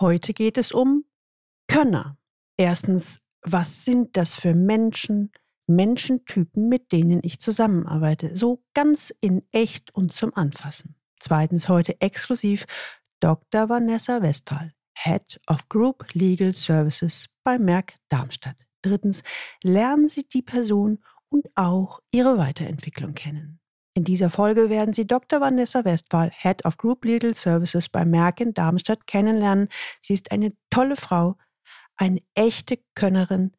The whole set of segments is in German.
Heute geht es um Könner. Erstens, was sind das für Menschen, Menschentypen, mit denen ich zusammenarbeite? So ganz in echt und zum Anfassen. Zweitens, heute exklusiv Dr. Vanessa Westphal, Head of Group Legal Services bei Merck Darmstadt. Drittens, lernen Sie die Person und auch ihre Weiterentwicklung kennen. In dieser Folge werden Sie Dr. Vanessa Westphal, Head of Group Legal Services bei Merck in Darmstadt kennenlernen. Sie ist eine tolle Frau, eine echte Könnerin,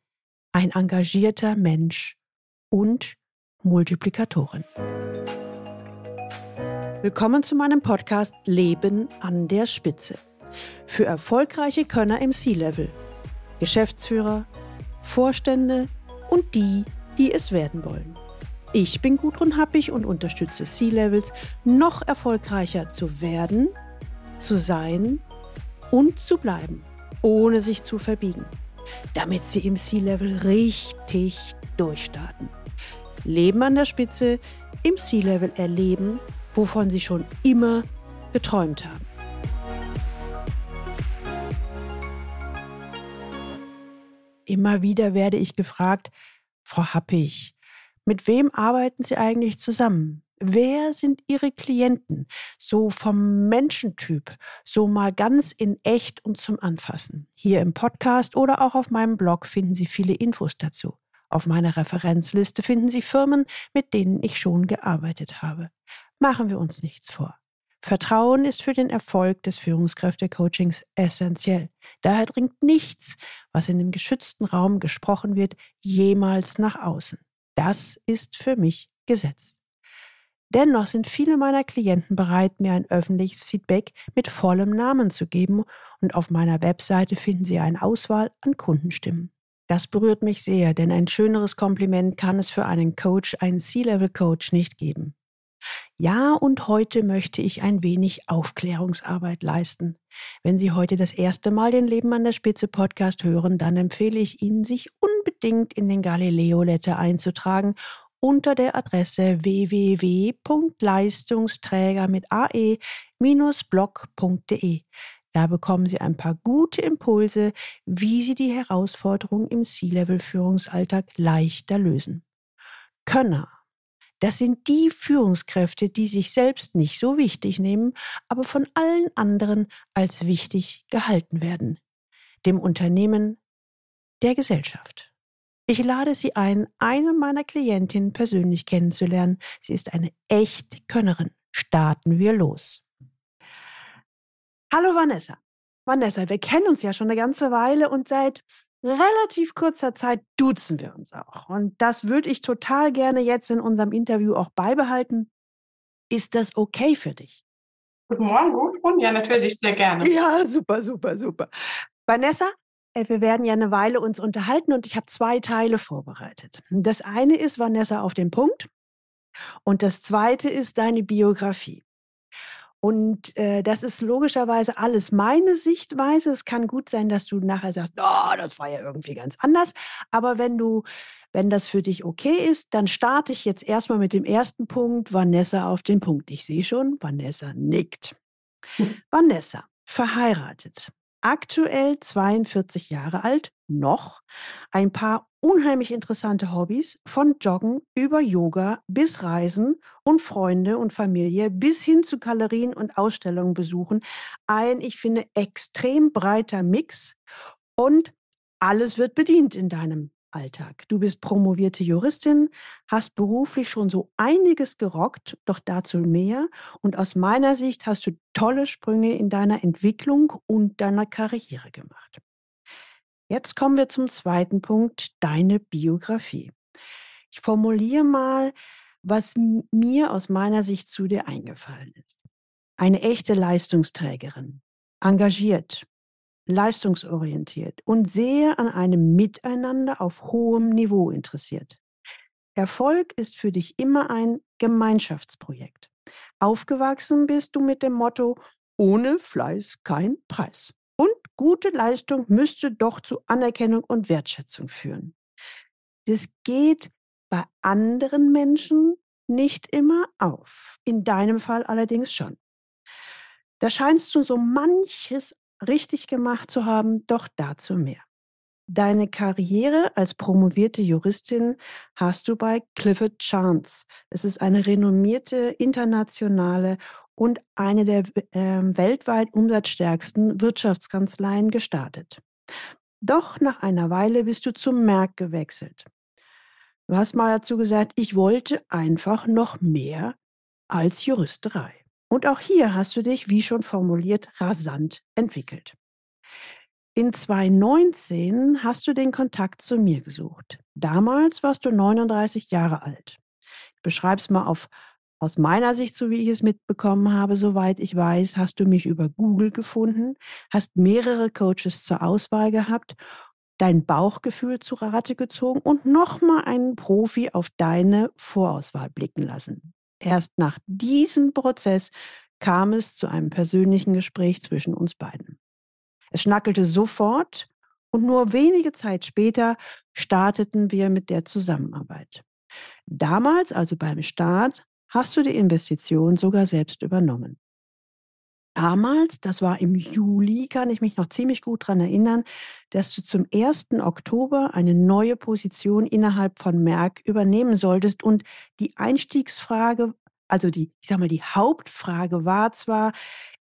ein engagierter Mensch und Multiplikatorin. Willkommen zu meinem Podcast Leben an der Spitze. Für erfolgreiche Könner im C-Level, Geschäftsführer, Vorstände und die, die es werden wollen. Ich bin Gudrun Happig und unterstütze C-Levels, noch erfolgreicher zu werden, zu sein und zu bleiben, ohne sich zu verbiegen, damit sie im C-Level richtig durchstarten. Leben an der Spitze, im C-Level erleben, wovon sie schon immer geträumt haben. Immer wieder werde ich gefragt, Frau Happig, mit wem arbeiten Sie eigentlich zusammen? Wer sind Ihre Klienten? So vom Menschentyp, so mal ganz in echt und zum Anfassen. Hier im Podcast oder auch auf meinem Blog finden Sie viele Infos dazu. Auf meiner Referenzliste finden Sie Firmen, mit denen ich schon gearbeitet habe. Machen wir uns nichts vor. Vertrauen ist für den Erfolg des Führungskräftecoachings essentiell. Daher dringt nichts, was in dem geschützten Raum gesprochen wird, jemals nach außen. Das ist für mich Gesetz. Dennoch sind viele meiner Klienten bereit, mir ein öffentliches Feedback mit vollem Namen zu geben und auf meiner Webseite finden Sie eine Auswahl an Kundenstimmen. Das berührt mich sehr, denn ein schöneres Kompliment kann es für einen Coach, einen C-Level-Coach nicht geben. Ja, und heute möchte ich ein wenig Aufklärungsarbeit leisten. Wenn Sie heute das erste Mal den Leben an der Spitze Podcast hören, dann empfehle ich Ihnen, sich unbedingt in den Galileo Letter einzutragen unter der Adresse www.leistungsträger mit ae-blog.de. Da bekommen Sie ein paar gute Impulse, wie Sie die Herausforderungen im C-Level-Führungsalltag leichter lösen. Könner das sind die Führungskräfte, die sich selbst nicht so wichtig nehmen, aber von allen anderen als wichtig gehalten werden. Dem Unternehmen, der Gesellschaft. Ich lade Sie ein, eine meiner Klientinnen persönlich kennenzulernen. Sie ist eine echte Könnerin. Starten wir los. Hallo Vanessa. Vanessa, wir kennen uns ja schon eine ganze Weile und seit relativ kurzer Zeit duzen wir uns auch. Und das würde ich total gerne jetzt in unserem Interview auch beibehalten. Ist das okay für dich? Guten Morgen, Gudrun. Ja, natürlich, sehr gerne. Ja, super, super, super. Vanessa, äh, wir werden ja eine Weile uns unterhalten und ich habe zwei Teile vorbereitet. Das eine ist Vanessa auf den Punkt und das zweite ist deine Biografie. Und äh, das ist logischerweise alles meine Sichtweise. Es kann gut sein, dass du nachher sagst, oh, das war ja irgendwie ganz anders. Aber wenn du, wenn das für dich okay ist, dann starte ich jetzt erstmal mit dem ersten Punkt, Vanessa auf den Punkt. Ich sehe schon, Vanessa nickt. Hm. Vanessa, verheiratet, aktuell 42 Jahre alt, noch, ein paar unheimlich interessante Hobbys, von Joggen über Yoga bis Reisen und Freunde und Familie bis hin zu Galerien und Ausstellungen besuchen. Ein, ich finde, extrem breiter Mix und alles wird bedient in deinem Alltag. Du bist promovierte Juristin, hast beruflich schon so einiges gerockt, doch dazu mehr. Und aus meiner Sicht hast du tolle Sprünge in deiner Entwicklung und deiner Karriere gemacht. Jetzt kommen wir zum zweiten Punkt, deine Biografie. Ich formuliere mal, was mir aus meiner Sicht zu dir eingefallen ist. Eine echte Leistungsträgerin, engagiert, leistungsorientiert und sehr an einem Miteinander auf hohem Niveau interessiert. Erfolg ist für dich immer ein Gemeinschaftsprojekt. Aufgewachsen bist du mit dem Motto, ohne Fleiß kein Preis. Und gute Leistung müsste doch zu Anerkennung und Wertschätzung führen. Das geht bei anderen Menschen nicht immer auf. In deinem Fall allerdings schon. Da scheinst du so manches richtig gemacht zu haben, doch dazu mehr. Deine Karriere als promovierte Juristin hast du bei Clifford Chance. Es ist eine renommierte internationale und eine der äh, weltweit umsatzstärksten Wirtschaftskanzleien gestartet. Doch nach einer Weile bist du zum Merck gewechselt. Du hast mal dazu gesagt, ich wollte einfach noch mehr als Juristerei. Und auch hier hast du dich, wie schon formuliert, rasant entwickelt. In 2019 hast du den Kontakt zu mir gesucht. Damals warst du 39 Jahre alt. Ich beschreibe es mal auf, aus meiner Sicht, so wie ich es mitbekommen habe, soweit ich weiß, hast du mich über Google gefunden, hast mehrere Coaches zur Auswahl gehabt, dein Bauchgefühl zu Rate gezogen und nochmal einen Profi auf deine Vorauswahl blicken lassen. Erst nach diesem Prozess kam es zu einem persönlichen Gespräch zwischen uns beiden. Es schnackelte sofort und nur wenige Zeit später starteten wir mit der Zusammenarbeit. Damals, also beim Start, hast du die Investition sogar selbst übernommen. Damals, das war im Juli, kann ich mich noch ziemlich gut daran erinnern, dass du zum 1. Oktober eine neue Position innerhalb von Merck übernehmen solltest. Und die Einstiegsfrage, also die, ich sag mal, die Hauptfrage war zwar,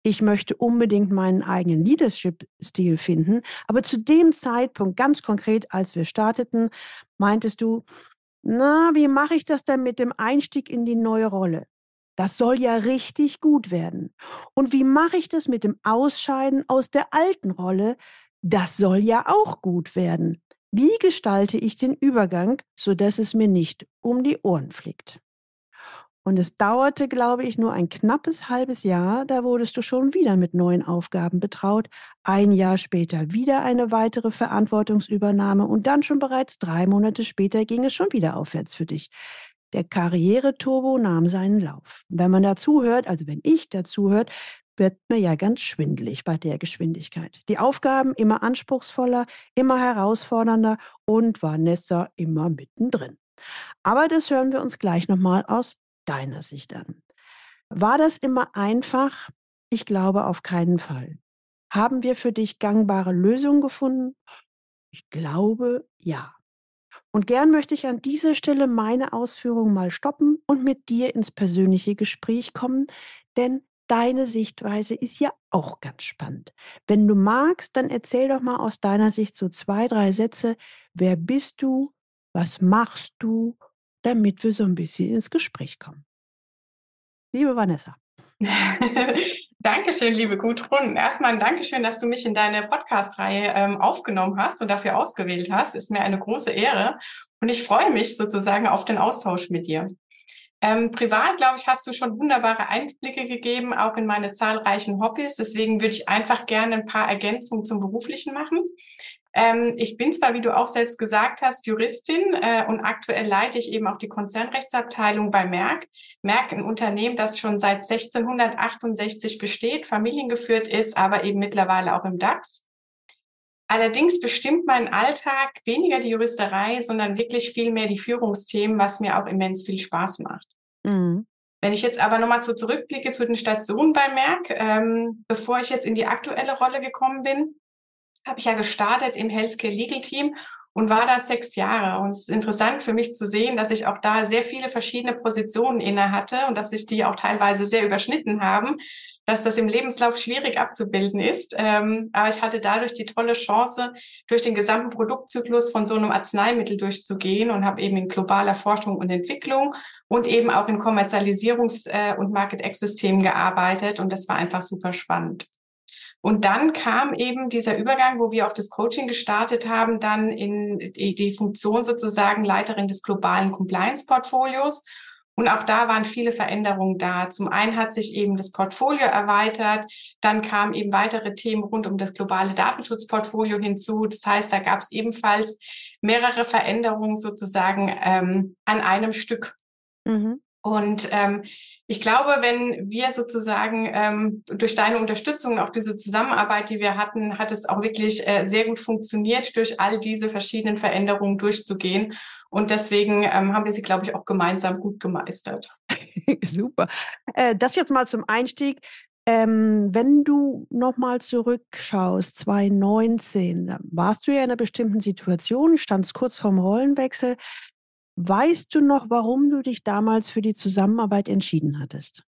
ich möchte unbedingt meinen eigenen Leadership-Stil finden. Aber zu dem Zeitpunkt, ganz konkret, als wir starteten, meintest du, na, wie mache ich das denn mit dem Einstieg in die neue Rolle? Das soll ja richtig gut werden. Und wie mache ich das mit dem Ausscheiden aus der alten Rolle? Das soll ja auch gut werden. Wie gestalte ich den Übergang, sodass es mir nicht um die Ohren fliegt? Und es dauerte, glaube ich, nur ein knappes halbes Jahr, da wurdest du schon wieder mit neuen Aufgaben betraut. Ein Jahr später wieder eine weitere Verantwortungsübernahme und dann schon bereits drei Monate später ging es schon wieder aufwärts für dich. Der Karriereturbo nahm seinen Lauf. Wenn man dazu hört, also wenn ich dazu hört, wird mir ja ganz schwindelig bei der Geschwindigkeit. Die Aufgaben immer anspruchsvoller, immer herausfordernder und Vanessa immer mittendrin. Aber das hören wir uns gleich nochmal aus deiner Sicht an. War das immer einfach? Ich glaube auf keinen Fall. Haben wir für dich gangbare Lösungen gefunden? Ich glaube ja. Und gern möchte ich an dieser Stelle meine Ausführungen mal stoppen und mit dir ins persönliche Gespräch kommen, denn deine Sichtweise ist ja auch ganz spannend. Wenn du magst, dann erzähl doch mal aus deiner Sicht so zwei, drei Sätze. Wer bist du? Was machst du damit wir so ein bisschen ins Gespräch kommen. Liebe Vanessa. Dankeschön, liebe Gudrun. Erstmal ein Dankeschön, dass du mich in deine Podcast-Reihe ähm, aufgenommen hast und dafür ausgewählt hast. Ist mir eine große Ehre und ich freue mich sozusagen auf den Austausch mit dir. Ähm, privat, glaube ich, hast du schon wunderbare Einblicke gegeben, auch in meine zahlreichen Hobbys. Deswegen würde ich einfach gerne ein paar Ergänzungen zum Beruflichen machen. Ähm, ich bin zwar, wie du auch selbst gesagt hast, Juristin äh, und aktuell leite ich eben auch die Konzernrechtsabteilung bei Merck. Merck, ein Unternehmen, das schon seit 1668 besteht, familiengeführt ist, aber eben mittlerweile auch im DAX. Allerdings bestimmt mein Alltag weniger die Juristerei, sondern wirklich viel mehr die Führungsthemen, was mir auch immens viel Spaß macht. Mhm. Wenn ich jetzt aber nochmal so zurückblicke zu den Stationen bei Merck, ähm, bevor ich jetzt in die aktuelle Rolle gekommen bin, habe ich ja gestartet im Healthcare Legal Team und war da sechs Jahre. Und es ist interessant für mich zu sehen, dass ich auch da sehr viele verschiedene Positionen inne hatte und dass sich die auch teilweise sehr überschnitten haben, dass das im Lebenslauf schwierig abzubilden ist. Ähm, aber ich hatte dadurch die tolle Chance, durch den gesamten Produktzyklus von so einem Arzneimittel durchzugehen und habe eben in globaler Forschung und Entwicklung und eben auch in Kommerzialisierungs- äh, und Market-Access-Themen gearbeitet. Und das war einfach super spannend. Und dann kam eben dieser Übergang, wo wir auch das Coaching gestartet haben, dann in die, Funktion sozusagen Leiterin des globalen Compliance-Portfolios. Und auch da waren viele Veränderungen da. Zum einen hat sich eben das Portfolio erweitert, dann kamen eben weitere Themen rund um das globale Datenschutzportfolio hinzu. Das heißt, da gab es ebenfalls mehrere Veränderungen sozusagen ähm, an einem Stück. Mhm. Und ähm, ich glaube, wenn wir sozusagen ähm, durch deine Unterstützung und auch diese Zusammenarbeit, die wir hatten, hat es auch wirklich äh, sehr gut funktioniert, durch all diese verschiedenen Veränderungen durchzugehen. Und deswegen ähm, haben wir sie, glaube ich, auch gemeinsam gut gemeistert. Super. Äh, das jetzt mal zum Einstieg. Ähm, wenn du nochmal zurückschaust, 2019, da warst du ja in einer bestimmten Situation, standst kurz vorm Rollenwechsel. Weißt du noch, warum du dich damals für die Zusammenarbeit entschieden hattest?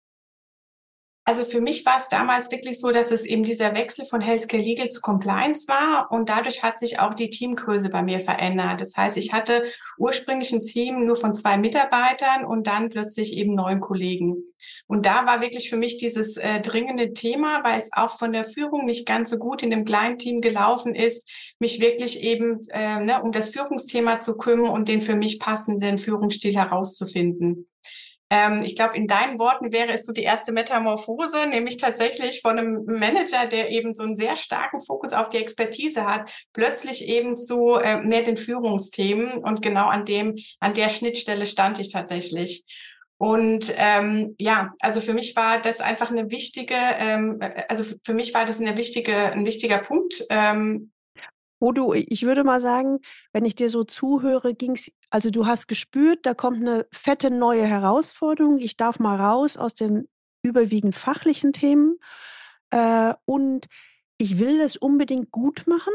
Also für mich war es damals wirklich so, dass es eben dieser Wechsel von Healthcare Legal zu Compliance war und dadurch hat sich auch die Teamgröße bei mir verändert. Das heißt, ich hatte ursprünglich ein Team nur von zwei Mitarbeitern und dann plötzlich eben neun Kollegen. Und da war wirklich für mich dieses äh, dringende Thema, weil es auch von der Führung nicht ganz so gut in dem kleinen Team gelaufen ist, mich wirklich eben äh, ne, um das Führungsthema zu kümmern und den für mich passenden Führungsstil herauszufinden. Ähm, ich glaube, in deinen Worten wäre es so die erste Metamorphose, nämlich tatsächlich von einem Manager, der eben so einen sehr starken Fokus auf die Expertise hat, plötzlich eben zu äh, mehr den Führungsthemen. Und genau an dem, an der Schnittstelle stand ich tatsächlich. Und ähm, ja, also für mich war das einfach eine wichtige, ähm, also für mich war das eine wichtige, ein wichtiger Punkt, ähm, wo du, ich würde mal sagen, wenn ich dir so zuhöre, ging es, also du hast gespürt, da kommt eine fette neue Herausforderung. Ich darf mal raus aus den überwiegend fachlichen Themen äh, und ich will das unbedingt gut machen.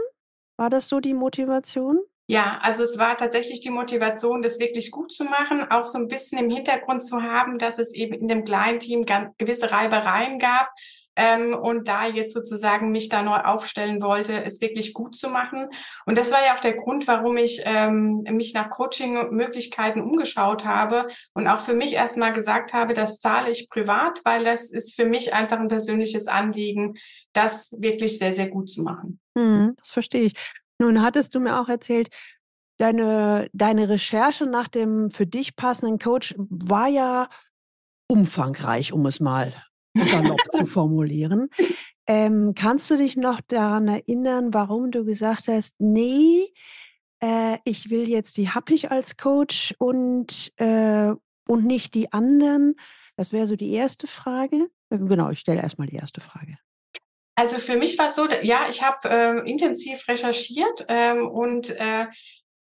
War das so die Motivation? Ja, also es war tatsächlich die Motivation, das wirklich gut zu machen, auch so ein bisschen im Hintergrund zu haben, dass es eben in dem kleinen Team gewisse Reibereien gab, ähm, und da jetzt sozusagen mich da neu aufstellen wollte, es wirklich gut zu machen. Und das war ja auch der Grund, warum ich ähm, mich nach Coaching-Möglichkeiten umgeschaut habe und auch für mich erstmal gesagt habe, das zahle ich privat, weil das ist für mich einfach ein persönliches Anliegen, das wirklich sehr, sehr gut zu machen. Hm, das verstehe ich. Nun hattest du mir auch erzählt, deine, deine Recherche nach dem für dich passenden Coach war ja umfangreich, um es mal salopp zu formulieren. Ähm, kannst du dich noch daran erinnern, warum du gesagt hast, nee, äh, ich will jetzt die Happig als Coach und, äh, und nicht die anderen? Das wäre so die erste Frage. Äh, genau, ich stelle erstmal die erste Frage. Also für mich war es so, ja, ich habe äh, intensiv recherchiert ähm, und äh,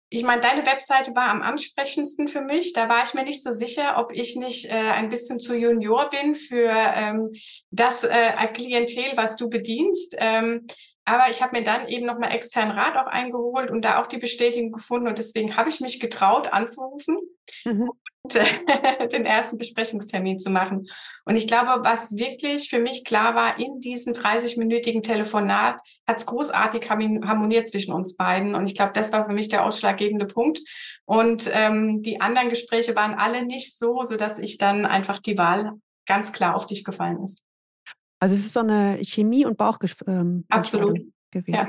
ich meine, deine Webseite war am ansprechendsten für mich. Da war ich mir nicht so sicher, ob ich nicht äh, ein bisschen zu junior bin für ähm, das äh, Klientel, was du bedienst. Ähm, aber ich habe mir dann eben nochmal externen Rat auch eingeholt und da auch die Bestätigung gefunden. Und deswegen habe ich mich getraut anzurufen mhm. und äh, den ersten Besprechungstermin zu machen. Und ich glaube, was wirklich für mich klar war, in diesem 30-minütigen Telefonat hat es großartig harmoniert zwischen uns beiden. Und ich glaube, das war für mich der ausschlaggebende Punkt. Und ähm, die anderen Gespräche waren alle nicht so, sodass ich dann einfach die Wahl ganz klar auf dich gefallen ist. Also es ist so eine Chemie- und Bauchgefühl ähm, Absolut. gewesen. Ja.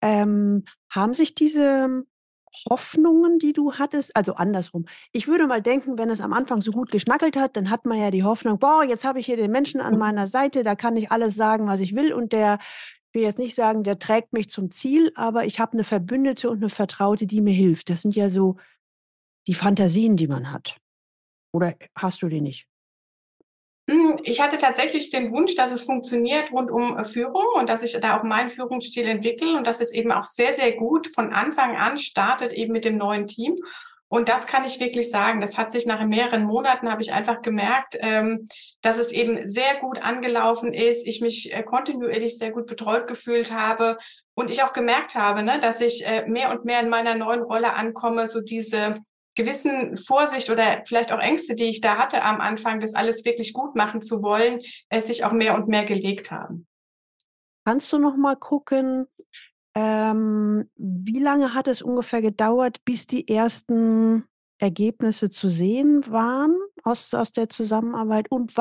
Ähm, haben sich diese Hoffnungen, die du hattest, also andersrum. Ich würde mal denken, wenn es am Anfang so gut geschnackelt hat, dann hat man ja die Hoffnung, boah, jetzt habe ich hier den Menschen an meiner Seite, da kann ich alles sagen, was ich will und der, ich will jetzt nicht sagen, der trägt mich zum Ziel, aber ich habe eine Verbündete und eine Vertraute, die mir hilft. Das sind ja so die Fantasien, die man hat. Oder hast du die nicht? Hm, ich hatte tatsächlich den Wunsch, dass es funktioniert rund um äh, Führung und dass ich da auch meinen Führungsstil entwickle und dass es eben auch sehr, sehr gut von Anfang an startet eben mit dem neuen Team. Und das kann ich wirklich sagen. Das hat sich nach mehreren Monaten habe ich einfach gemerkt, ähm, dass es eben sehr gut angelaufen ist. Ich mich äh, kontinuierlich sehr gut betreut gefühlt habe und ich auch gemerkt habe, ne, dass ich äh, mehr und mehr in meiner neuen Rolle ankomme, so diese gewissen Vorsicht oder vielleicht auch Ängste, die ich da hatte am Anfang, das alles wirklich gut machen zu wollen, äh, sich auch mehr und mehr gelegt haben. Kannst du noch mal gucken, ähm, wie lange hat es ungefähr gedauert, bis die ersten Ergebnisse zu sehen waren aus, aus der Zusammenarbeit und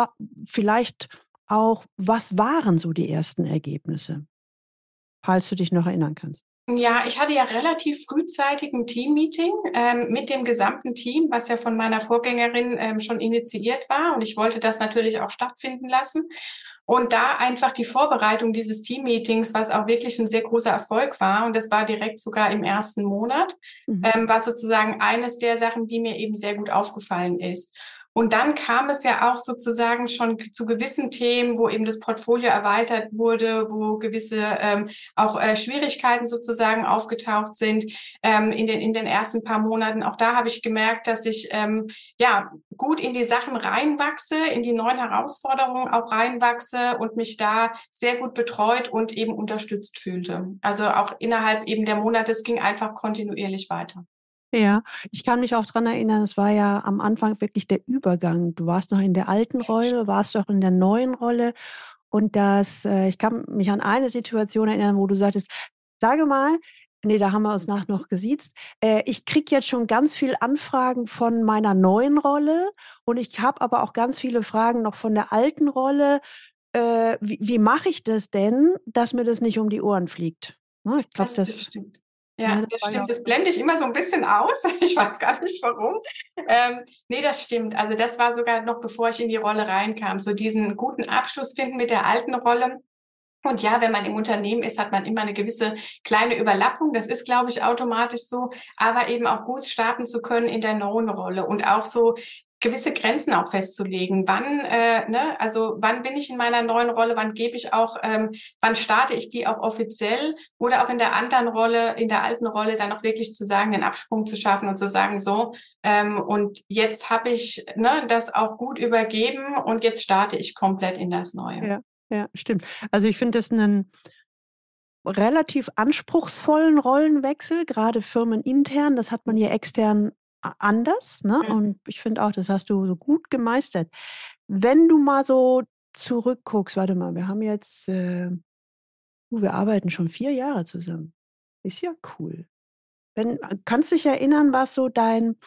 vielleicht auch, was waren so die ersten Ergebnisse, falls du dich noch erinnern kannst? Ja, ich hatte ja relativ frühzeitig ein Teammeeting ähm, mit dem gesamten Team, was ja von meiner Vorgängerin ähm, schon initiiert war. Und ich wollte das natürlich auch stattfinden lassen. Und da einfach die Vorbereitung dieses Teammeetings, was auch wirklich ein sehr großer Erfolg war, und das war direkt sogar im ersten Monat, mhm. ähm, war sozusagen eines der Sachen, die mir eben sehr gut aufgefallen ist. Und dann kam es ja auch sozusagen schon zu gewissen Themen, wo eben das Portfolio erweitert wurde, wo gewisse ähm, auch äh, Schwierigkeiten sozusagen aufgetaucht sind ähm, in, den, in den ersten paar Monaten. Auch da habe ich gemerkt, dass ich ähm, ja gut in die Sachen reinwachse, in die neuen Herausforderungen auch reinwachse und mich da sehr gut betreut und eben unterstützt fühlte. Also auch innerhalb eben der Monate, es ging einfach kontinuierlich weiter. Ja, ich kann mich auch dran erinnern, es war ja am Anfang wirklich der Übergang. Du warst noch in der alten Rolle, warst doch in der neuen Rolle. Und das, äh, ich kann mich an eine Situation erinnern, wo du sagtest, sage mal, nee, da haben wir uns nach noch gesiezt. Äh, ich kriege jetzt schon ganz viel Anfragen von meiner neuen Rolle und ich habe aber auch ganz viele Fragen noch von der alten Rolle. Äh, wie wie mache ich das denn, dass mir das nicht um die Ohren fliegt? Ne, ich glaube, das das stimmt. Ja, ja, das stimmt. Das blende ich immer so ein bisschen aus. Ich weiß gar nicht warum. Ähm, ne, das stimmt. Also das war sogar noch bevor ich in die Rolle reinkam. So diesen guten Abschluss finden mit der alten Rolle. Und ja, wenn man im Unternehmen ist, hat man immer eine gewisse kleine Überlappung. Das ist, glaube ich, automatisch so. Aber eben auch gut starten zu können in der neuen Rolle und auch so gewisse Grenzen auch festzulegen. Wann, äh, ne, also wann bin ich in meiner neuen Rolle, wann gebe ich auch, ähm, wann starte ich die auch offiziell oder auch in der anderen Rolle, in der alten Rolle dann auch wirklich zu sagen, den Absprung zu schaffen und zu sagen, so, ähm, und jetzt habe ich ne, das auch gut übergeben und jetzt starte ich komplett in das Neue. Ja, ja, stimmt. Also ich finde das einen relativ anspruchsvollen Rollenwechsel, gerade firmenintern. Das hat man ja extern anders. Ne? Mhm. Und ich finde auch, das hast du so gut gemeistert. Wenn du mal so zurückguckst, warte mal, wir haben jetzt, äh, wir arbeiten schon vier Jahre zusammen. Ist ja cool. Wenn, kannst dich erinnern, was so dein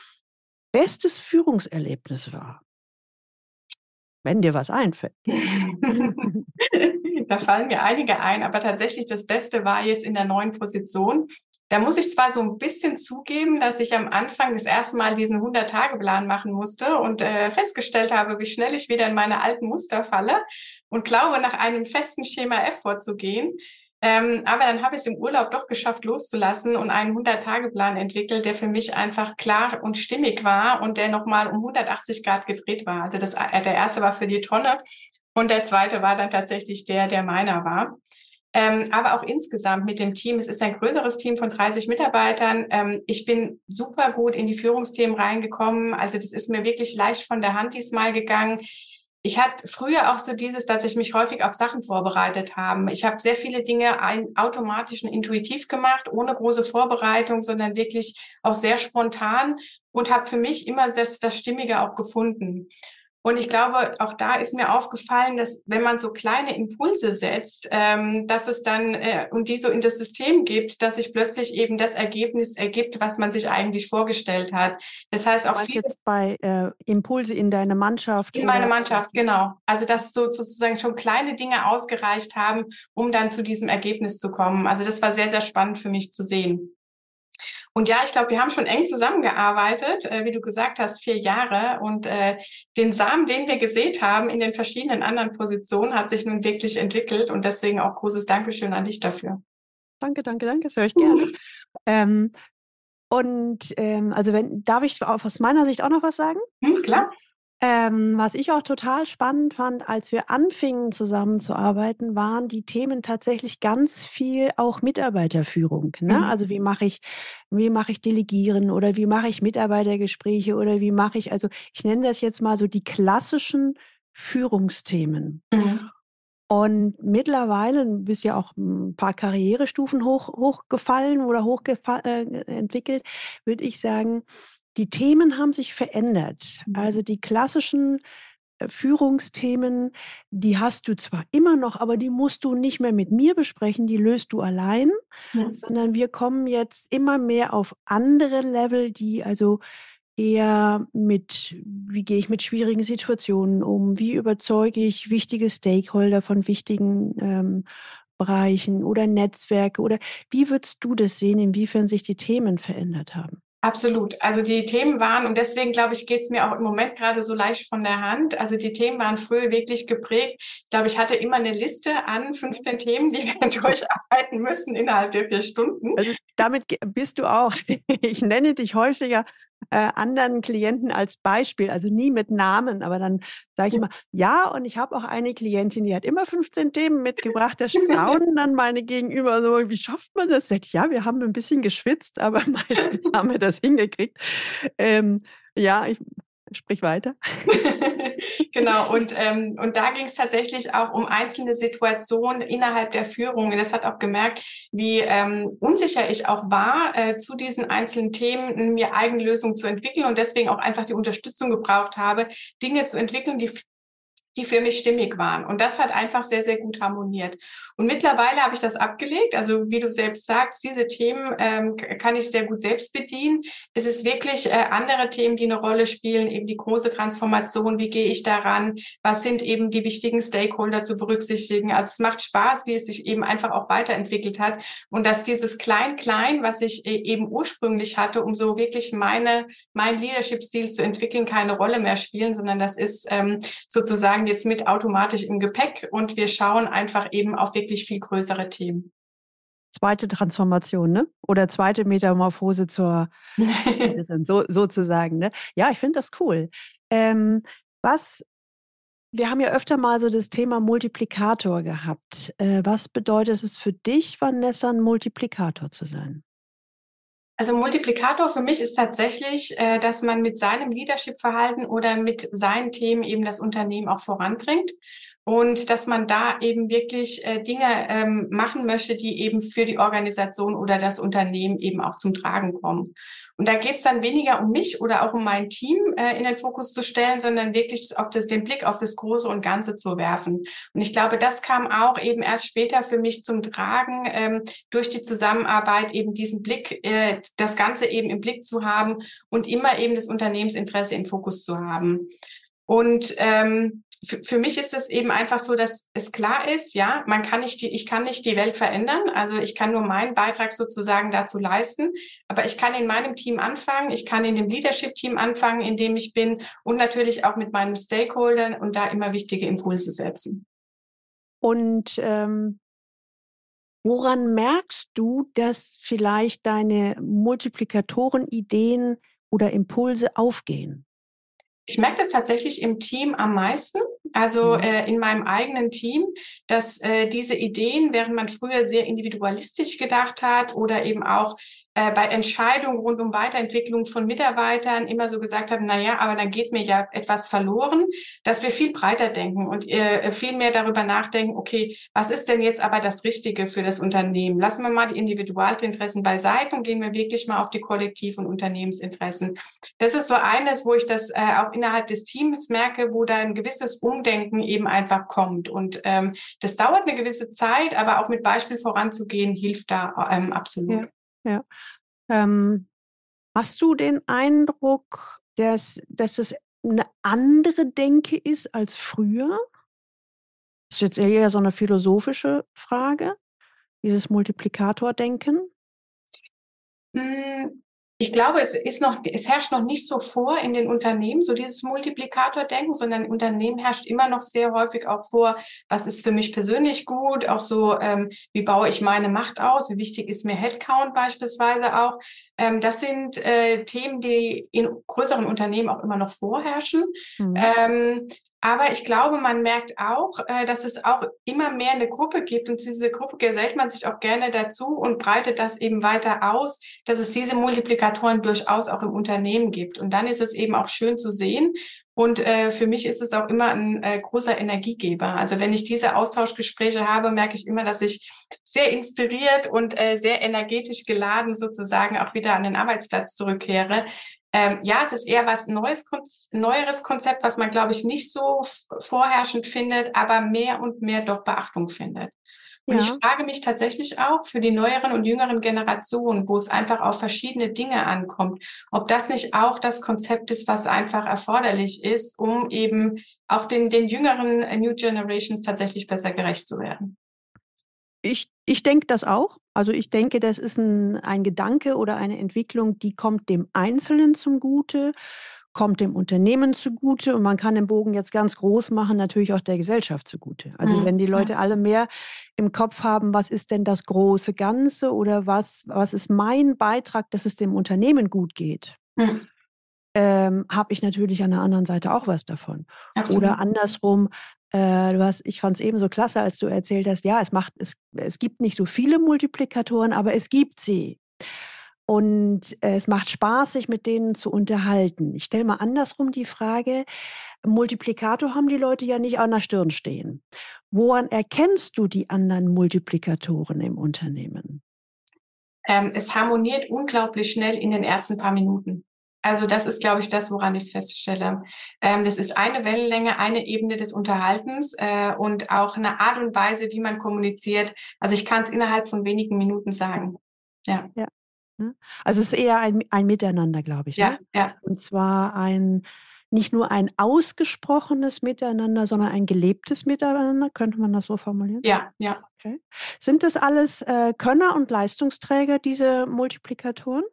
bestes Führungserlebnis war? Wenn dir was einfällt. da fallen mir einige ein, aber tatsächlich das Beste war jetzt in der neuen Position. Da muss ich zwar so ein bisschen zugeben, dass ich am Anfang das erste Mal diesen 100-Tage-Plan machen musste und äh, festgestellt habe, wie schnell ich wieder in meine alten Muster falle und glaube, nach einem festen Schema F vorzugehen. Ähm, aber dann habe ich es im Urlaub doch geschafft, loszulassen und einen 100-Tage-Plan entwickelt, der für mich einfach klar und stimmig war und der nochmal um 180 Grad gedreht war. Also das, äh, der erste war für die Tonne und der zweite war dann tatsächlich der, der meiner war. Ähm, aber auch insgesamt mit dem Team. Es ist ein größeres Team von 30 Mitarbeitern. Ähm, ich bin super gut in die Führungsthemen reingekommen. Also das ist mir wirklich leicht von der Hand diesmal gegangen. Ich hatte früher auch so dieses, dass ich mich häufig auf Sachen vorbereitet habe. Ich habe sehr viele Dinge automatisch und intuitiv gemacht, ohne große Vorbereitung, sondern wirklich auch sehr spontan und habe für mich immer das, das Stimmige auch gefunden. Und ich glaube, auch da ist mir aufgefallen, dass wenn man so kleine Impulse setzt, ähm, dass es dann äh, und die so in das System gibt, dass sich plötzlich eben das Ergebnis ergibt, was man sich eigentlich vorgestellt hat. Das heißt auch viel jetzt bei äh, Impulse in deine Mannschaft. In meine Mannschaft, genau. Also dass so sozusagen schon kleine Dinge ausgereicht haben, um dann zu diesem Ergebnis zu kommen. Also das war sehr sehr spannend für mich zu sehen. Und ja, ich glaube, wir haben schon eng zusammengearbeitet, äh, wie du gesagt hast, vier Jahre. Und äh, den Samen, den wir gesät haben in den verschiedenen anderen Positionen, hat sich nun wirklich entwickelt. Und deswegen auch großes Dankeschön an dich dafür. Danke, danke, danke. Das höre ich gerne. ähm, und ähm, also wenn, darf ich aus meiner Sicht auch noch was sagen? Hm, klar. Ähm, was ich auch total spannend fand, als wir anfingen zusammenzuarbeiten, waren die Themen tatsächlich ganz viel auch Mitarbeiterführung. Ne? Mhm. Also wie mache ich, wie mache ich Delegieren oder wie mache ich Mitarbeitergespräche oder wie mache ich, also ich nenne das jetzt mal so die klassischen Führungsthemen. Mhm. Und mittlerweile du bist ja auch ein paar Karrierestufen hoch, hochgefallen oder hochentwickelt, äh, würde ich sagen, die Themen haben sich verändert. Mhm. Also die klassischen äh, Führungsthemen, die hast du zwar immer noch, aber die musst du nicht mehr mit mir besprechen, die löst du allein, Mhm. sondern wir kommen jetzt immer mehr auf andere Level, die also eher mit, wie gehe ich mit schwierigen Situationen um, wie überzeuge ich wichtige Stakeholder von wichtigen ähm, Bereichen oder Netzwerke oder wie würdest du das sehen, inwiefern sich die Themen verändert haben? Absolut. Also die Themen waren, und deswegen glaube ich, geht es mir auch im Moment gerade so leicht von der Hand. Also die Themen waren früher wirklich geprägt. Ich glaube, ich hatte immer eine Liste an 15 Themen, die wir durcharbeiten müssen innerhalb der vier Stunden. Also damit bist du auch, ich nenne dich häufiger äh, anderen Klienten als Beispiel, also nie mit Namen, aber dann sage ich immer, ja, und ich habe auch eine Klientin, die hat immer 15 Themen mitgebracht. Da staunen dann meine Gegenüber so, wie schafft man das? Sagt, ja, wir haben ein bisschen geschwitzt, aber meistens haben wir das hingekriegt. Ähm, ja, ich Sprich weiter. genau, und, ähm, und da ging es tatsächlich auch um einzelne Situationen innerhalb der Führung. Und das hat auch gemerkt, wie ähm, unsicher ich auch war, äh, zu diesen einzelnen Themen mir eigene Lösungen zu entwickeln und deswegen auch einfach die Unterstützung gebraucht habe, Dinge zu entwickeln, die die für mich stimmig waren. Und das hat einfach sehr, sehr gut harmoniert. Und mittlerweile habe ich das abgelegt. Also wie du selbst sagst, diese Themen ähm, kann ich sehr gut selbst bedienen. Es ist wirklich äh, andere Themen, die eine Rolle spielen, eben die große Transformation. Wie gehe ich daran? Was sind eben die wichtigen Stakeholder zu berücksichtigen? Also es macht Spaß, wie es sich eben einfach auch weiterentwickelt hat. Und dass dieses Klein-Klein, was ich äh, eben ursprünglich hatte, um so wirklich meine, mein Leadership-Stil zu entwickeln, keine Rolle mehr spielen, sondern das ist ähm, sozusagen jetzt mit automatisch im Gepäck und wir schauen einfach eben auf wirklich viel größere Themen. Zweite Transformation, ne? Oder zweite Metamorphose zur so, sozusagen, ne? Ja, ich finde das cool. Ähm, was wir haben ja öfter mal so das Thema Multiplikator gehabt. Äh, was bedeutet es für dich, Vanessa, ein Multiplikator zu sein? Also Multiplikator für mich ist tatsächlich, äh, dass man mit seinem Leadership-Verhalten oder mit seinen Themen eben das Unternehmen auch voranbringt und dass man da eben wirklich äh, Dinge ähm, machen möchte, die eben für die Organisation oder das Unternehmen eben auch zum Tragen kommen. Und da geht es dann weniger um mich oder auch um mein Team äh, in den Fokus zu stellen, sondern wirklich auf das, den Blick auf das Große und Ganze zu werfen. Und ich glaube, das kam auch eben erst später für mich zum Tragen, ähm, durch die Zusammenarbeit eben diesen Blick, äh, das Ganze eben im Blick zu haben und immer eben das Unternehmensinteresse im Fokus zu haben. Und ähm, für, mich ist es eben einfach so, dass es klar ist, ja, man kann nicht die, ich kann nicht die Welt verändern. Also ich kann nur meinen Beitrag sozusagen dazu leisten. Aber ich kann in meinem Team anfangen. Ich kann in dem Leadership-Team anfangen, in dem ich bin und natürlich auch mit meinen Stakeholdern und da immer wichtige Impulse setzen. Und ähm, woran merkst du, dass vielleicht deine Multiplikatoren, Ideen oder Impulse aufgehen? Ich merke das tatsächlich im Team am meisten, also mhm. äh, in meinem eigenen Team, dass äh, diese Ideen, während man früher sehr individualistisch gedacht hat oder eben auch äh, bei Entscheidungen rund um Weiterentwicklung von Mitarbeitern immer so gesagt haben, na ja, aber dann geht mir ja etwas verloren, dass wir viel breiter denken und äh, viel mehr darüber nachdenken, okay, was ist denn jetzt aber das Richtige für das Unternehmen? Lassen wir mal die Individualinteressen beiseite und gehen wir wirklich mal auf die Kollektiv- und Unternehmensinteressen. Das ist so eines, wo ich das äh, auch innerhalb des Teams merke, wo da ein gewisses Umdenken eben einfach kommt. Und ähm, das dauert eine gewisse Zeit, aber auch mit Beispiel voranzugehen, hilft da ähm, absolut. Ja. Ja. Ähm, hast du den Eindruck, dass, dass es eine andere Denke ist als früher? Das ist jetzt eher so eine philosophische Frage, dieses Multiplikatordenken. Ich glaube, es ist noch, es herrscht noch nicht so vor in den Unternehmen, so dieses Multiplikatordenken, sondern im Unternehmen herrscht immer noch sehr häufig auch vor, was ist für mich persönlich gut, auch so, ähm, wie baue ich meine Macht aus, wie wichtig ist mir Headcount beispielsweise auch. Ähm, das sind äh, Themen, die in größeren Unternehmen auch immer noch vorherrschen. Mhm. Ähm, aber ich glaube, man merkt auch, äh, dass es auch immer mehr eine Gruppe gibt und zu dieser Gruppe gesellt man sich auch gerne dazu und breitet das eben weiter aus, dass es diese Multiplikatoren durchaus auch im Unternehmen gibt. Und dann ist es eben auch schön zu sehen. Und äh, für mich ist es auch immer ein äh, großer Energiegeber. Also wenn ich diese Austauschgespräche habe, merke ich immer, dass ich sehr inspiriert und sehr energetisch geladen sozusagen auch wieder an den Arbeitsplatz zurückkehre, ähm, ja, es ist eher was Neues, neueres Konzept, was man, glaube ich, nicht so vorherrschend findet, aber mehr und mehr doch Beachtung findet. Und ja. ich frage mich tatsächlich auch für die neueren und jüngeren Generationen, wo es einfach auf verschiedene Dinge ankommt, ob das nicht auch das Konzept ist, was einfach erforderlich ist, um eben auch den, den jüngeren New Generations tatsächlich besser gerecht zu werden. Ich, ich denke das auch. Also ich denke, das ist ein, ein Gedanke oder eine Entwicklung, die kommt dem Einzelnen zum Gute, kommt dem Unternehmen zugute und man kann den Bogen jetzt ganz groß machen, natürlich auch der Gesellschaft zugute. Also mhm. wenn die Leute alle mehr im Kopf haben, was ist denn das große Ganze oder was, was ist mein Beitrag, dass es dem Unternehmen gut geht. Mhm ähm, habe ich natürlich an der anderen Seite auch was davon. Absolut. Oder andersrum, äh, du hast, ich fand es eben so klasse, als du erzählt hast, ja, es macht, es, es gibt nicht so viele Multiplikatoren, aber es gibt sie. Und es macht Spaß, sich mit denen zu unterhalten. Ich stelle mal andersrum die Frage, Multiplikator haben die Leute ja nicht an der Stirn stehen. Woran erkennst du die anderen Multiplikatoren im Unternehmen? Ähm, es harmoniert unglaublich schnell in den ersten paar Minuten. Also das ist, glaube ich, das, woran ich es feststelle. Ähm, das ist eine Wellenlänge, eine Ebene des Unterhaltens äh, und auch eine Art und Weise, wie man kommuniziert. Also ich kann es innerhalb von wenigen Minuten sagen. Ja. ja. Also es ist eher ein, ein Miteinander, glaube ich. Ja, ne? ja. Und zwar ein nicht nur ein ausgesprochenes Miteinander, sondern ein gelebtes Miteinander. Könnte man das so formulieren? Ja, ja. Okay. Sind das alles äh, Könner und Leistungsträger, diese Multiplikatoren?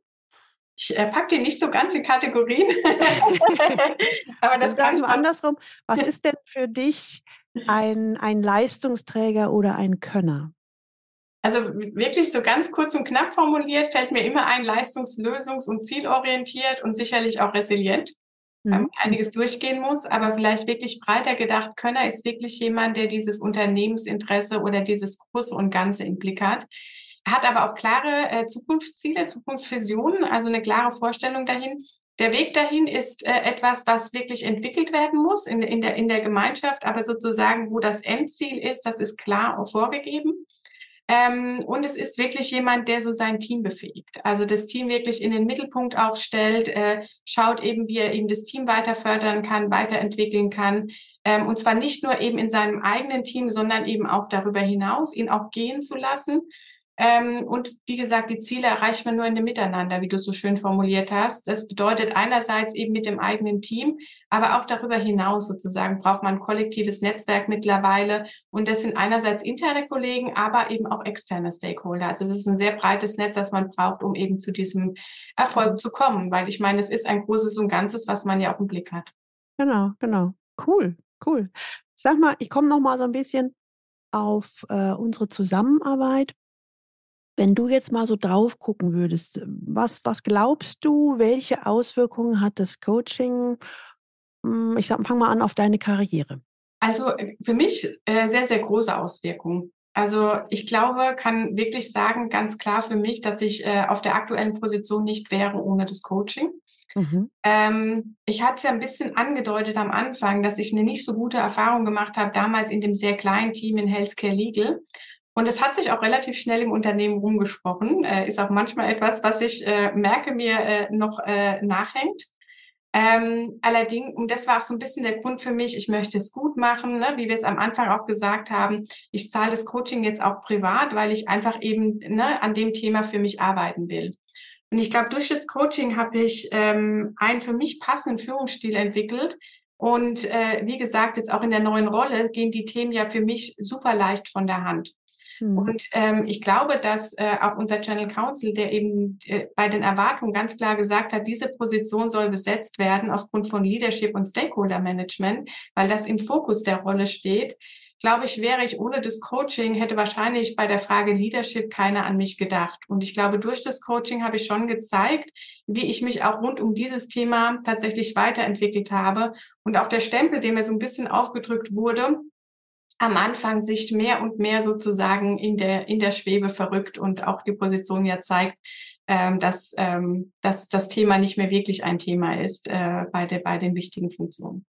Ich äh, packe die nicht so ganz in Kategorien. Aber das kann ich andersrum. Was ist denn für dich ein, ein Leistungsträger oder ein Könner? Also wirklich so ganz kurz und knapp formuliert fällt mir immer ein leistungslösungs- und zielorientiert und sicherlich auch resilient. Mhm. einiges durchgehen muss, aber vielleicht wirklich breiter gedacht, Könner ist wirklich jemand, der dieses Unternehmensinteresse oder dieses Große und Ganze im Blick hat hat aber auch klare äh, Zukunftsziele, Zukunftsvisionen, also eine klare Vorstellung dahin. Der Weg dahin ist äh, etwas, was wirklich entwickelt werden muss in, in, der, in der Gemeinschaft, aber sozusagen, wo das Endziel ist, das ist klar auch vorgegeben. Ähm, und es ist wirklich jemand, der so sein Team befähigt. Also das Team wirklich in den Mittelpunkt auch stellt, äh, schaut eben, wie er eben das Team weiter fördern kann, weiterentwickeln kann. Ähm, und zwar nicht nur eben in seinem eigenen Team, sondern eben auch darüber hinaus, ihn auch gehen zu lassen ähm, und wie gesagt, die Ziele erreicht man nur in dem Miteinander, wie du so schön formuliert hast. Das bedeutet einerseits eben mit dem eigenen Team, aber auch darüber hinaus sozusagen braucht man ein kollektives Netzwerk mittlerweile. Und das sind einerseits interne Kollegen, aber eben auch externe Stakeholder. Also es ist ein sehr breites Netz, das man braucht, um eben zu diesem Erfolg zu kommen. Weil ich meine, es ist ein großes und Ganzes, was man ja auch im Blick hat. Genau, genau. Cool, cool. Sag mal, ich komme noch mal so ein bisschen auf äh, unsere Zusammenarbeit. Wenn du jetzt mal so drauf gucken würdest, was, was glaubst du, welche Auswirkungen hat das Coaching? Hm, ich sag, fang mal an auf deine Karriere. Also äh, für mich äh, sehr, sehr große Auswirkungen. Also ich glaube, kann wirklich sagen, ganz klar für mich, dass ich äh, auf der aktuellen Position nicht wäre ohne das Coaching. Mhm. Ähm, ich hatte es ja ein bisschen angedeutet am Anfang, dass ich eine nicht so gute Erfahrung gemacht habe, damals in dem sehr kleinen Team in Healthcare Legal. Und es hat sich auch relativ schnell im Unternehmen rumgesprochen. Äh, ist auch manchmal etwas, was ich äh, merke, mir äh, noch äh, nachhängt. Ähm, allerdings, und das war auch so ein bisschen der Grund für mich, ich möchte es gut machen, ne, wie wir es am Anfang auch gesagt haben. Ich zahle das Coaching jetzt auch privat, weil ich einfach eben ne, an dem Thema für mich arbeiten will. Und ich glaube, durch das Coaching habe ich ähm, einen für mich passenden Führungsstil entwickelt. Und äh, wie gesagt, jetzt auch in der neuen Rolle gehen die Themen ja für mich super leicht von der Hand. Mhm. Und ähm, ich glaube, dass äh, auch unser Channel Council, der eben äh, bei den Erwartungen ganz klar gesagt hat, diese Position soll besetzt werden aufgrund von Leadership und Stakeholder Management, weil das im Fokus der Rolle steht. Glaube ich, wäre ich ohne das Coaching, hätte wahrscheinlich bei der Frage Leadership keiner an mich gedacht. Und ich glaube, durch das Coaching habe ich schon gezeigt, wie ich mich auch rund um dieses Thema tatsächlich weiterentwickelt habe. Und auch der Stempel, der mir so ein bisschen aufgedrückt wurde, am Anfang sich mehr und mehr sozusagen in der, in der Schwebe verrückt und auch die Position ja zeigt, ähm, dass, ähm, dass das Thema nicht mehr wirklich ein Thema ist äh, bei, der, bei den wichtigen Funktionen.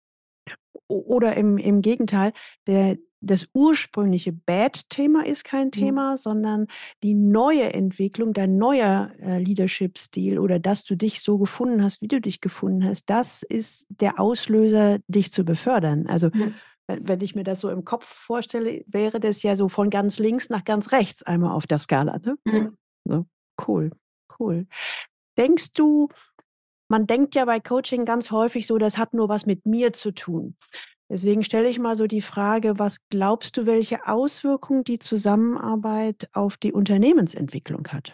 Oder im, im Gegenteil, der, das ursprüngliche Bad-Thema ist kein mhm. Thema, sondern die neue Entwicklung, dein neuer äh, Leadership-Stil oder dass du dich so gefunden hast, wie du dich gefunden hast, das ist der Auslöser, dich zu befördern. Also mhm wenn ich mir das so im Kopf vorstelle, wäre das ja so von ganz links nach ganz rechts einmal auf der Skala. Ne? Mhm. So, cool, cool. Denkst du, man denkt ja bei Coaching ganz häufig so, das hat nur was mit mir zu tun. Deswegen stelle ich mal so die Frage, was glaubst du, welche Auswirkungen die Zusammenarbeit auf die Unternehmensentwicklung hat?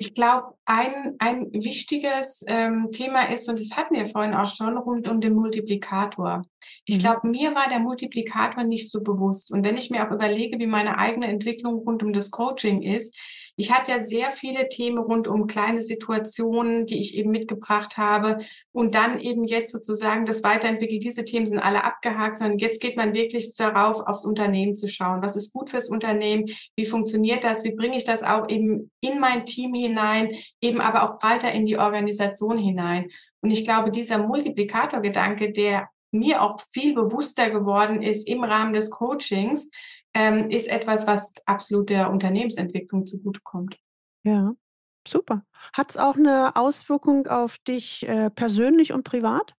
Ich glaube, ein, ein wichtiges ähm, Thema ist, und das hatten wir vorhin auch schon, rund um den Multiplikator. Ich mhm. glaube, mir war der Multiplikator nicht so bewusst. Und wenn ich mir auch überlege, wie meine eigene Entwicklung rund um das Coaching ist, ich hatte ja sehr viele Themen rund um kleine Situationen, die ich eben mitgebracht habe und dann eben jetzt sozusagen das weiterentwickelt. Diese Themen sind alle abgehakt, sondern jetzt geht man wirklich darauf, aufs Unternehmen zu schauen. Was ist gut fürs Unternehmen? Wie funktioniert das? Wie bringe ich das auch eben in mein Team hinein, eben aber auch breiter in die Organisation hinein? Und ich glaube, dieser Multiplikatorgedanke, der mir auch viel bewusster geworden ist im Rahmen des Coachings, ähm, ist etwas, was absolut der Unternehmensentwicklung zugutekommt. Ja, super. Hat es auch eine Auswirkung auf dich äh, persönlich und privat?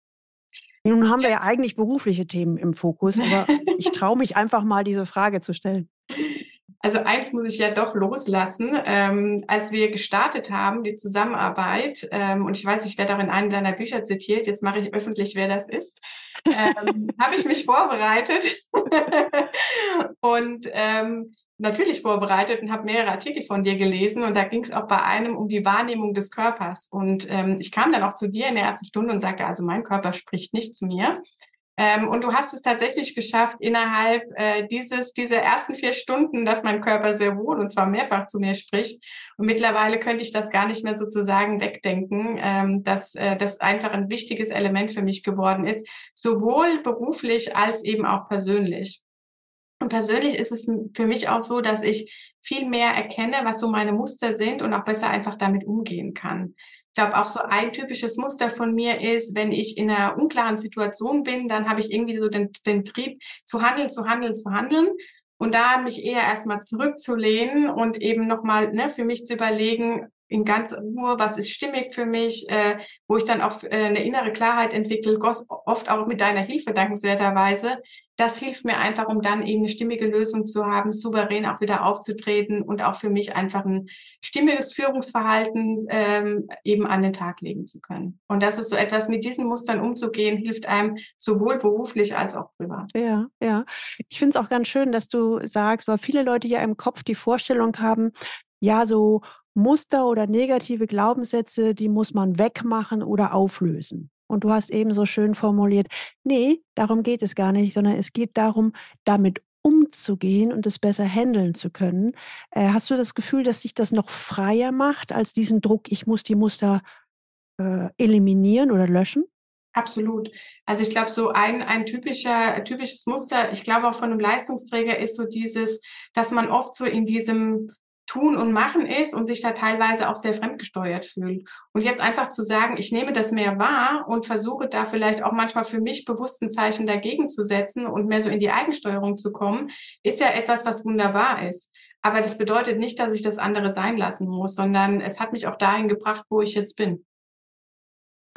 Nun haben wir ja eigentlich berufliche Themen im Fokus, aber ich traue mich einfach mal, diese Frage zu stellen. Also eins muss ich ja doch loslassen. Ähm, als wir gestartet haben, die Zusammenarbeit, ähm, und ich weiß, ich werde auch in einem deiner Bücher zitiert, jetzt mache ich öffentlich, wer das ist, ähm, habe ich mich vorbereitet und ähm, natürlich vorbereitet und habe mehrere Artikel von dir gelesen und da ging es auch bei einem um die Wahrnehmung des Körpers. Und ähm, ich kam dann auch zu dir in der ersten Stunde und sagte, also mein Körper spricht nicht zu mir. Ähm, und du hast es tatsächlich geschafft, innerhalb äh, dieses, dieser ersten vier Stunden, dass mein Körper sehr wohl und zwar mehrfach zu mir spricht. Und mittlerweile könnte ich das gar nicht mehr sozusagen wegdenken, ähm, dass äh, das einfach ein wichtiges Element für mich geworden ist, sowohl beruflich als eben auch persönlich. Und persönlich ist es für mich auch so, dass ich viel mehr erkenne, was so meine Muster sind und auch besser einfach damit umgehen kann. Ich glaube, auch so ein typisches Muster von mir ist, wenn ich in einer unklaren Situation bin, dann habe ich irgendwie so den, den Trieb zu handeln, zu handeln, zu handeln. Und da mich eher erstmal zurückzulehnen und eben nochmal ne, für mich zu überlegen, in ganz Ruhe, was ist stimmig für mich, äh, wo ich dann auch äh, eine innere Klarheit entwickle, oft auch mit deiner Hilfe dankenswerterweise. Das hilft mir einfach, um dann eben eine stimmige Lösung zu haben, souverän auch wieder aufzutreten und auch für mich einfach ein stimmiges Führungsverhalten ähm, eben an den Tag legen zu können. Und das ist so etwas, mit diesen Mustern umzugehen, hilft einem sowohl beruflich als auch privat. Ja, ja. Ich finde es auch ganz schön, dass du sagst, weil viele Leute ja im Kopf die Vorstellung haben, ja, so Muster oder negative Glaubenssätze, die muss man wegmachen oder auflösen. Und du hast eben so schön formuliert, nee, darum geht es gar nicht, sondern es geht darum, damit umzugehen und es besser handeln zu können. Äh, hast du das Gefühl, dass sich das noch freier macht als diesen Druck, ich muss die Muster äh, eliminieren oder löschen? Absolut. Also ich glaube, so ein, ein typischer, typisches Muster, ich glaube auch von einem Leistungsträger ist so dieses, dass man oft so in diesem Tun und Machen ist und sich da teilweise auch sehr fremdgesteuert fühlt. Und jetzt einfach zu sagen, ich nehme das mehr wahr und versuche da vielleicht auch manchmal für mich bewussten Zeichen dagegen zu setzen und mehr so in die Eigensteuerung zu kommen, ist ja etwas, was wunderbar ist. Aber das bedeutet nicht, dass ich das andere sein lassen muss, sondern es hat mich auch dahin gebracht, wo ich jetzt bin.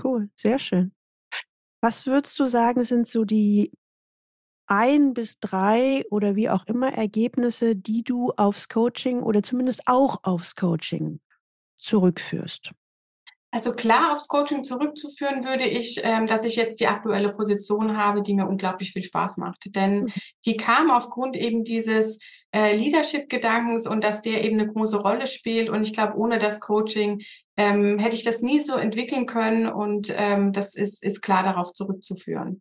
Cool, sehr schön. Was würdest du sagen, sind so die ein bis drei oder wie auch immer Ergebnisse, die du aufs Coaching oder zumindest auch aufs Coaching zurückführst? Also klar aufs Coaching zurückzuführen würde ich, ähm, dass ich jetzt die aktuelle Position habe, die mir unglaublich viel Spaß macht. Denn mhm. die kam aufgrund eben dieses äh, Leadership-Gedankens und dass der eben eine große Rolle spielt. Und ich glaube, ohne das Coaching ähm, hätte ich das nie so entwickeln können. Und ähm, das ist, ist klar darauf zurückzuführen.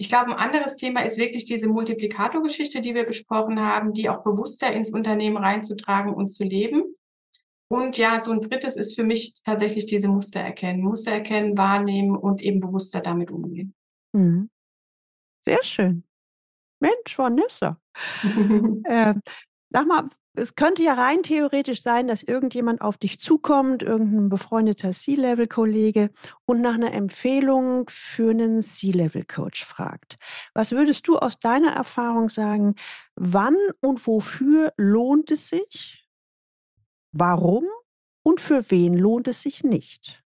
Ich glaube, ein anderes Thema ist wirklich diese Multiplikatorgeschichte, die wir besprochen haben, die auch bewusster ins Unternehmen reinzutragen und zu leben. Und ja, so ein drittes ist für mich tatsächlich diese Muster erkennen. Muster erkennen, wahrnehmen und eben bewusster damit umgehen. Mhm. Sehr schön. Mensch, Vanessa. äh, sag mal, es könnte ja rein theoretisch sein, dass irgendjemand auf dich zukommt, irgendein befreundeter C-Level-Kollege und nach einer Empfehlung für einen C-Level-Coach fragt. Was würdest du aus deiner Erfahrung sagen, wann und wofür lohnt es sich? Warum und für wen lohnt es sich nicht?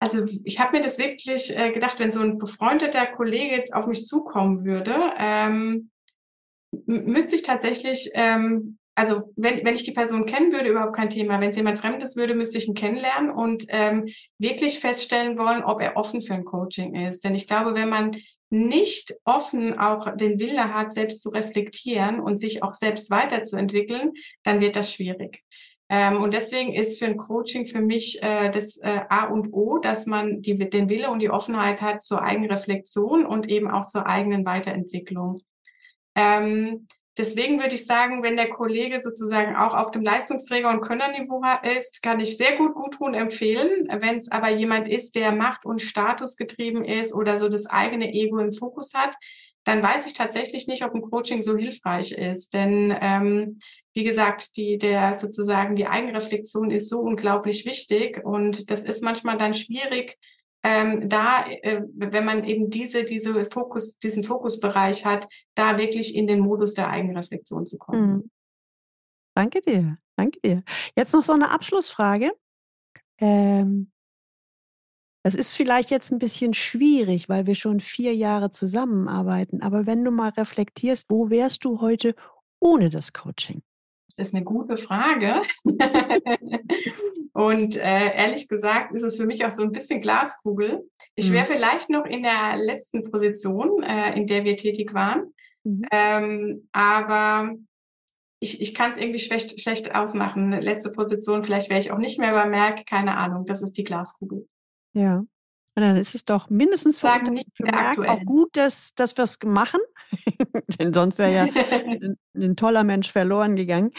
Also ich habe mir das wirklich äh, gedacht, wenn so ein befreundeter Kollege jetzt auf mich zukommen würde, ähm, müsste ich tatsächlich ähm, also wenn, wenn ich die Person kennen würde, überhaupt kein Thema. Wenn es jemand Fremdes würde, müsste ich ihn kennenlernen und ähm, wirklich feststellen wollen, ob er offen für ein Coaching ist. Denn ich glaube, wenn man nicht offen auch den Wille hat, selbst zu reflektieren und sich auch selbst weiterzuentwickeln, dann wird das schwierig. Ähm, und deswegen ist für ein Coaching für mich äh, das äh, A und O, dass man die, den Wille und die Offenheit hat zur eigenen Reflexion und eben auch zur eigenen Weiterentwicklung. Ähm, deswegen würde ich sagen, wenn der Kollege sozusagen auch auf dem Leistungsträger- und Könnerniveau ist, kann ich sehr gut Guttun empfehlen. Wenn es aber jemand ist, der Macht- und Status getrieben ist oder so das eigene Ego im Fokus hat, dann weiß ich tatsächlich nicht, ob ein Coaching so hilfreich ist. Denn ähm, wie gesagt, die, der sozusagen die Eigenreflexion ist so unglaublich wichtig und das ist manchmal dann schwierig, ähm, da, äh, wenn man eben diese, diese Fokus, diesen Fokusbereich hat, da wirklich in den Modus der Eigenreflexion zu kommen. Mhm. Danke dir, danke dir. Jetzt noch so eine Abschlussfrage. Ähm, das ist vielleicht jetzt ein bisschen schwierig, weil wir schon vier Jahre zusammenarbeiten. Aber wenn du mal reflektierst, wo wärst du heute ohne das Coaching? Das ist eine gute Frage. und äh, ehrlich gesagt ist es für mich auch so ein bisschen Glaskugel. Ich wäre mhm. vielleicht noch in der letzten Position, äh, in der wir tätig waren. Mhm. Ähm, aber ich, ich kann es irgendwie schlecht, schlecht ausmachen. Letzte Position, vielleicht wäre ich auch nicht mehr bei Merck, keine Ahnung. Das ist die Glaskugel. Ja. Und dann ist es doch mindestens für, Sagen nicht für Merck auch gut, dass, dass wir es machen. Denn sonst wäre ja ein, ein, toller Mensch verloren gegangen.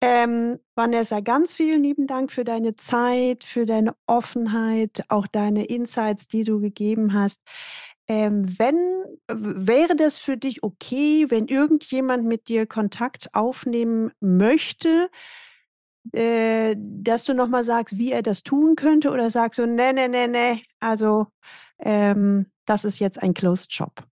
Ähm, Vanessa, ganz vielen lieben Dank für deine Zeit, für deine Offenheit, auch deine Insights, die du gegeben hast. Ähm, wenn wäre das für dich okay, wenn irgendjemand mit dir Kontakt aufnehmen möchte, äh, dass du nochmal sagst, wie er das tun könnte, oder sagst du, nee, nee, nee, nee, also ähm, das ist jetzt ein Closed Shop?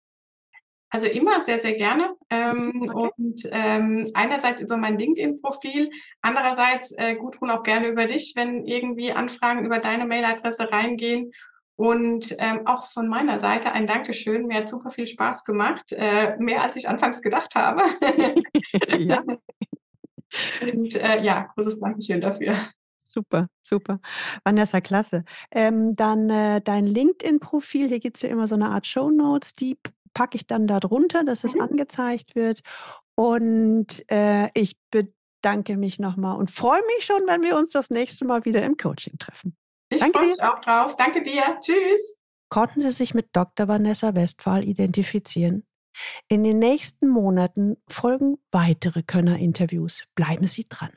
Also immer sehr, sehr gerne. Ähm, okay. Und ähm, einerseits über mein LinkedIn-Profil, andererseits äh, Gudrun auch gerne über dich, wenn irgendwie Anfragen über deine Mailadresse reingehen. Und ähm, auch von meiner Seite ein Dankeschön. Mir hat super viel Spaß gemacht, äh, mehr als ich anfangs gedacht habe. ja. Und äh, ja, großes Dankeschön dafür. Super, super. Vanessa, klasse. Ähm, dann äh, dein LinkedIn-Profil, hier gibt es ja immer so eine Art Show Notes, die packe ich dann da drunter, dass es mhm. angezeigt wird. Und äh, ich bedanke mich nochmal und freue mich schon, wenn wir uns das nächste Mal wieder im Coaching treffen. Ich freue mich auch drauf. Danke dir. Tschüss. Konnten Sie sich mit Dr. Vanessa Westphal identifizieren? In den nächsten Monaten folgen weitere Könner-Interviews. Bleiben Sie dran.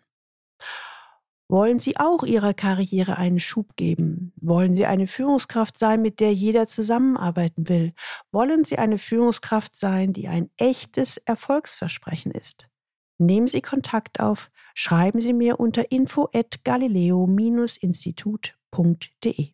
Wollen Sie auch Ihrer Karriere einen Schub geben? Wollen Sie eine Führungskraft sein, mit der jeder zusammenarbeiten will? Wollen Sie eine Führungskraft sein, die ein echtes Erfolgsversprechen ist? Nehmen Sie Kontakt auf, schreiben Sie mir unter info at galileo-institut.de.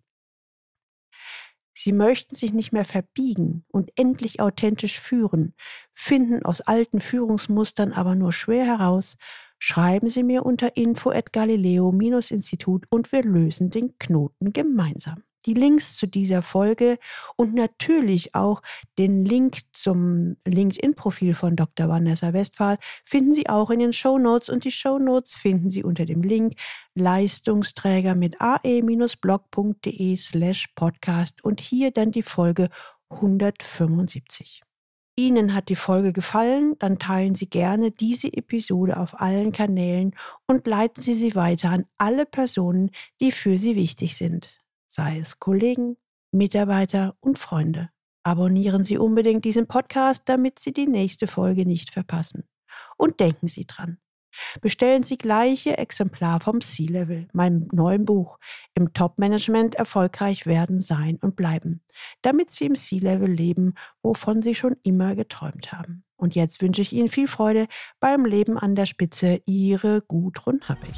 Sie möchten sich nicht mehr verbiegen und endlich authentisch führen, finden aus alten Führungsmustern aber nur schwer heraus, schreiben Sie mir unter info at galileo-institut und wir lösen den Knoten gemeinsam. Die Links zu dieser Folge und natürlich auch den Link zum LinkedIn-Profil von Dr. Vanessa Westphal finden Sie auch in den Show Notes und die Show Notes finden Sie unter dem Link Leistungsträger mit ae-blog.de slash podcast und hier dann die Folge 175. Ihnen hat die Folge gefallen, dann teilen Sie gerne diese Episode auf allen Kanälen und leiten Sie sie weiter an alle Personen, die für Sie wichtig sind, sei es Kollegen, Mitarbeiter und Freunde. Abonnieren Sie unbedingt diesen Podcast, damit Sie die nächste Folge nicht verpassen. Und denken Sie dran, Bestellen Sie gleiche Exemplar vom C-Level, meinem neuen Buch, im Top-Management erfolgreich werden, sein und bleiben, damit Sie im C-Level leben, wovon Sie schon immer geträumt haben. Und jetzt wünsche ich Ihnen viel Freude beim Leben an der Spitze. Ihre Gudrun Happig.